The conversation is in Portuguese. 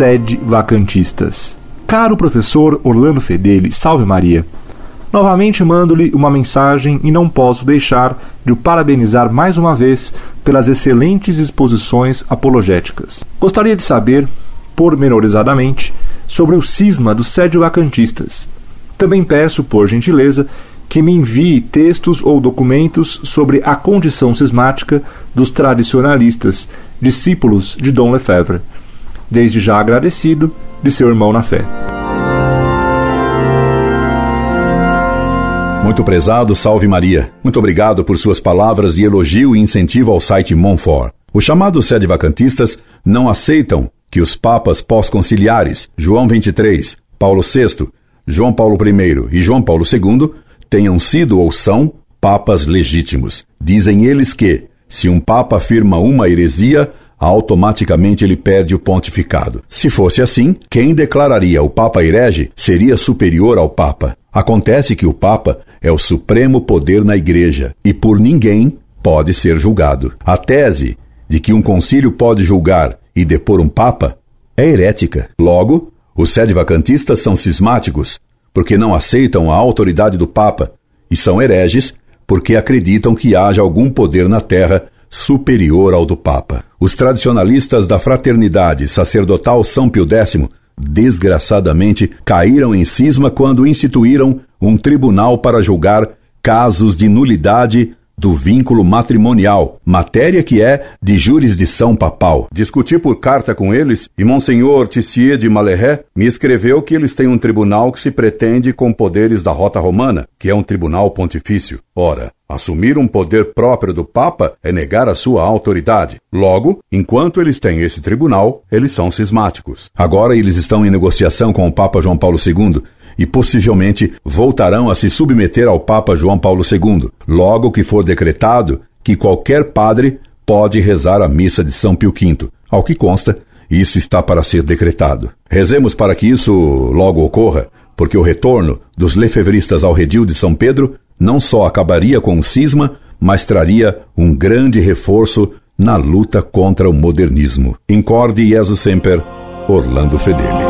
sede vacantistas. Caro professor Orlando Fedeli, salve Maria. Novamente mando-lhe uma mensagem e não posso deixar de o parabenizar mais uma vez pelas excelentes exposições apologéticas. Gostaria de saber, pormenorizadamente, sobre o cisma dos sede-vacantistas. Também peço, por gentileza, que me envie textos ou documentos sobre a condição cismática dos tradicionalistas, discípulos de Dom Lefebvre. Desde já agradecido de seu irmão na fé. Muito prezado, salve Maria. Muito obrigado por suas palavras de elogio e incentivo ao site Monfort. Os chamados sede vacantistas não aceitam que os papas pós-conciliares, João 23, Paulo VI, João Paulo I e João Paulo II, tenham sido ou são papas legítimos. Dizem eles que, se um papa afirma uma heresia, automaticamente ele perde o pontificado. Se fosse assim, quem declararia o papa herege seria superior ao papa. Acontece que o papa é o supremo poder na igreja e por ninguém pode ser julgado. A tese de que um concílio pode julgar e depor um papa é herética. Logo, os sede vacantistas são cismáticos, porque não aceitam a autoridade do papa, e são hereges, porque acreditam que haja algum poder na terra superior ao do papa. Os tradicionalistas da fraternidade sacerdotal São Pio X, desgraçadamente, caíram em cisma quando instituíram um tribunal para julgar casos de nulidade do vínculo matrimonial, matéria que é de jurisdição papal. Discuti por carta com eles e Monsenhor Tissier de Malerré me escreveu que eles têm um tribunal que se pretende com poderes da Rota Romana, que é um tribunal pontifício. Ora, Assumir um poder próprio do Papa é negar a sua autoridade. Logo, enquanto eles têm esse tribunal, eles são cismáticos. Agora eles estão em negociação com o Papa João Paulo II e possivelmente voltarão a se submeter ao Papa João Paulo II, logo que for decretado que qualquer padre pode rezar a missa de São Pio V. Ao que consta, isso está para ser decretado. Rezemos para que isso logo ocorra, porque o retorno dos lefevristas ao redil de São Pedro não só acabaria com o cisma, mas traria um grande reforço na luta contra o modernismo. Incorde Jesus Semper, Orlando Fedeli.